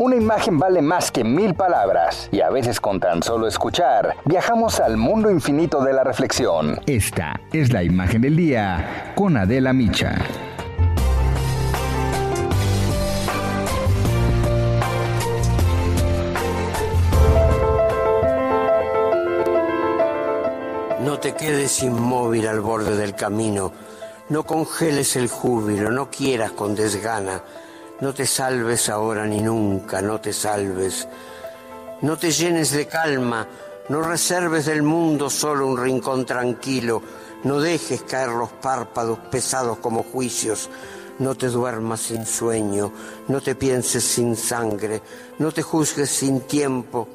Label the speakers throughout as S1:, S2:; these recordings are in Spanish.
S1: Una imagen vale más que mil palabras y a veces con tan solo escuchar viajamos al mundo infinito de la reflexión.
S2: Esta es la imagen del día con Adela Micha.
S3: No te quedes inmóvil al borde del camino, no congeles el júbilo, no quieras con desgana, no te salves ahora ni nunca, no te salves, no te llenes de calma, no reserves del mundo solo un rincón tranquilo, no dejes caer los párpados pesados como juicios, no te duermas sin sueño, no te pienses sin sangre, no te juzgues sin tiempo.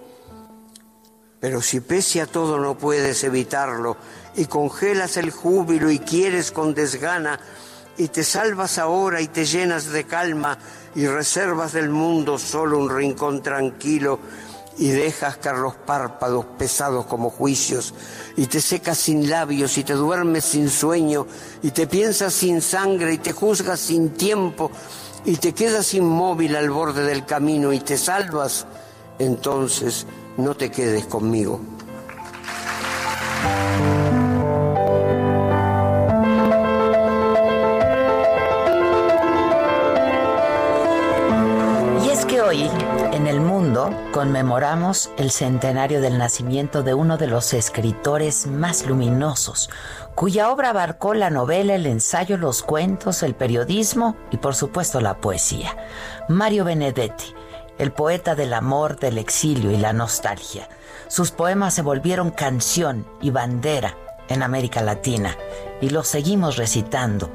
S3: Pero si pese a todo no puedes evitarlo y congelas el júbilo y quieres con desgana y te salvas ahora y te llenas de calma y reservas del mundo solo un rincón tranquilo y dejas caer los párpados pesados como juicios y te secas sin labios y te duermes sin sueño y te piensas sin sangre y te juzgas sin tiempo y te quedas inmóvil al borde del camino y te salvas, entonces no te quedes conmigo.
S4: Hoy, en el mundo, conmemoramos el centenario del nacimiento de uno de los escritores más luminosos, cuya obra abarcó la novela, el ensayo, los cuentos, el periodismo y por supuesto la poesía. Mario Benedetti, el poeta del amor, del exilio y la nostalgia. Sus poemas se volvieron canción y bandera en América Latina y los seguimos recitando,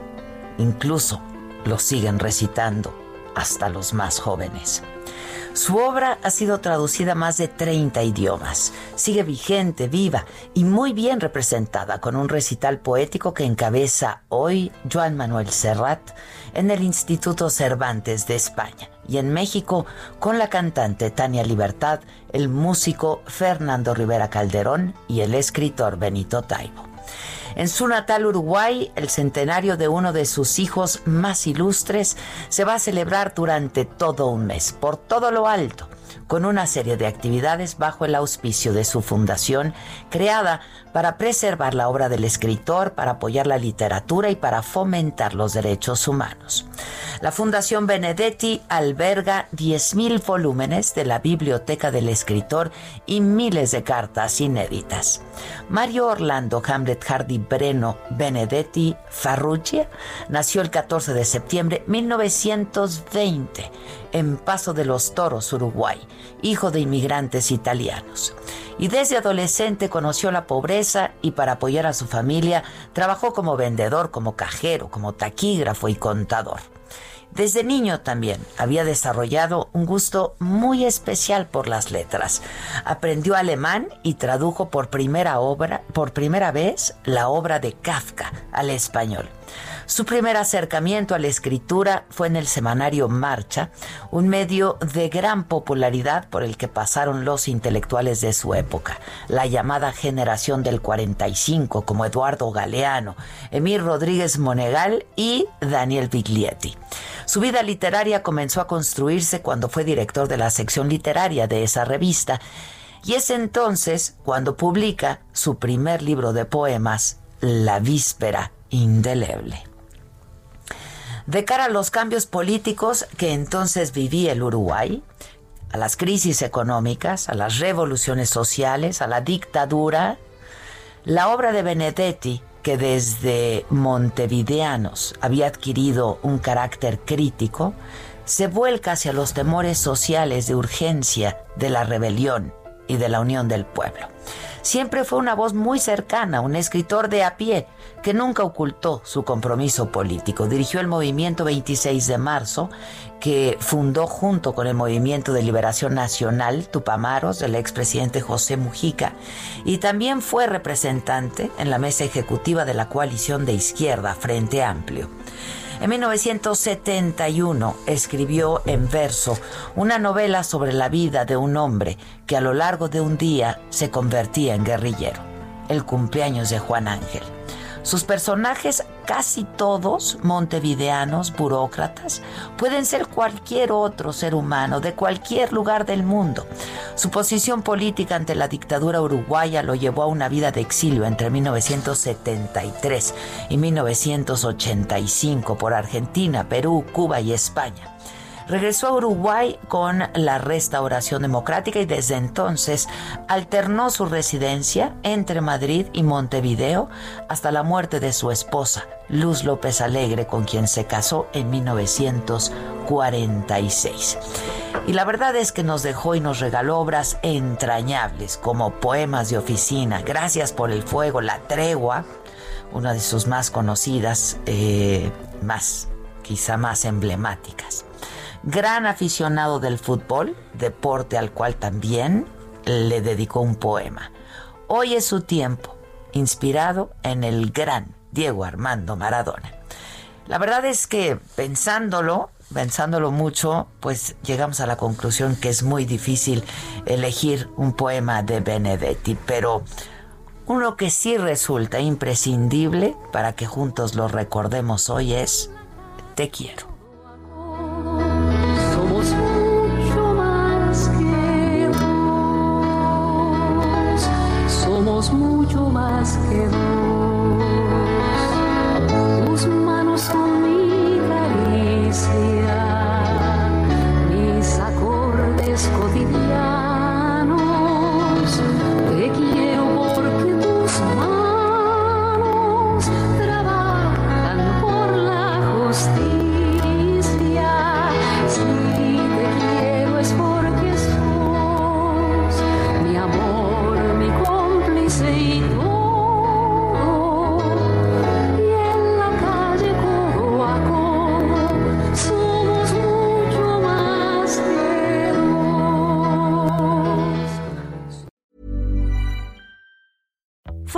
S4: incluso los siguen recitando hasta los más jóvenes. Su obra ha sido traducida a más de 30 idiomas. Sigue vigente, viva y muy bien representada con un recital poético que encabeza hoy Joan Manuel Serrat en el Instituto Cervantes de España y en México con la cantante Tania Libertad, el músico Fernando Rivera Calderón y el escritor Benito Taibo. En su natal Uruguay, el centenario de uno de sus hijos más ilustres se va a celebrar durante todo un mes, por todo lo alto, con una serie de actividades bajo el auspicio de su fundación, creada para preservar la obra del escritor, para apoyar la literatura y para fomentar los derechos humanos. La Fundación Benedetti alberga 10.000 volúmenes de la biblioteca del escritor y miles de cartas inéditas. Mario Orlando Hamlet Hardy Breno Benedetti Farrugia nació el 14 de septiembre de 1920 en Paso de los Toros, Uruguay, hijo de inmigrantes italianos. Y desde adolescente conoció la pobreza y para apoyar a su familia trabajó como vendedor, como cajero, como taquígrafo y contador. Desde niño también había desarrollado un gusto muy especial por las letras. Aprendió alemán y tradujo por primera obra, por primera vez la obra de Kafka al español. Su primer acercamiento a la escritura fue en el semanario Marcha, un medio de gran popularidad por el que pasaron los intelectuales de su época, la llamada generación del 45, como Eduardo Galeano, Emir Rodríguez Monegal y Daniel Biglietti. Su vida literaria comenzó a construirse cuando fue director de la sección literaria de esa revista, y es entonces cuando publica su primer libro de poemas, La Víspera Indeleble. De cara a los cambios políticos que entonces vivía el Uruguay, a las crisis económicas, a las revoluciones sociales, a la dictadura, la obra de Benedetti, que desde montevideanos había adquirido un carácter crítico, se vuelca hacia los temores sociales de urgencia de la rebelión y de la unión del pueblo. Siempre fue una voz muy cercana, un escritor de a pie, que nunca ocultó su compromiso político. Dirigió el movimiento 26 de marzo, que fundó junto con el Movimiento de Liberación Nacional Tupamaros del expresidente José Mujica, y también fue representante en la mesa ejecutiva de la coalición de izquierda Frente Amplio. En 1971 escribió en verso una novela sobre la vida de un hombre que a lo largo de un día se convertía en guerrillero, el cumpleaños de Juan Ángel. Sus personajes, casi todos montevideanos, burócratas, pueden ser cualquier otro ser humano de cualquier lugar del mundo. Su posición política ante la dictadura uruguaya lo llevó a una vida de exilio entre 1973 y 1985 por Argentina, Perú, Cuba y España. Regresó a Uruguay con la restauración democrática y desde entonces alternó su residencia entre Madrid y Montevideo hasta la muerte de su esposa, Luz López Alegre, con quien se casó en 1946. Y la verdad es que nos dejó y nos regaló obras entrañables como poemas de oficina, Gracias por el fuego, La tregua, una de sus más conocidas, eh, más, quizá más emblemáticas gran aficionado del fútbol, deporte al cual también le dedicó un poema. Hoy es su tiempo, inspirado en el gran Diego Armando Maradona. La verdad es que pensándolo, pensándolo mucho, pues llegamos a la conclusión que es muy difícil elegir un poema de Benedetti, pero uno que sí resulta imprescindible para que juntos lo recordemos hoy es Te quiero.
S5: Mucho más que dos. Tus manos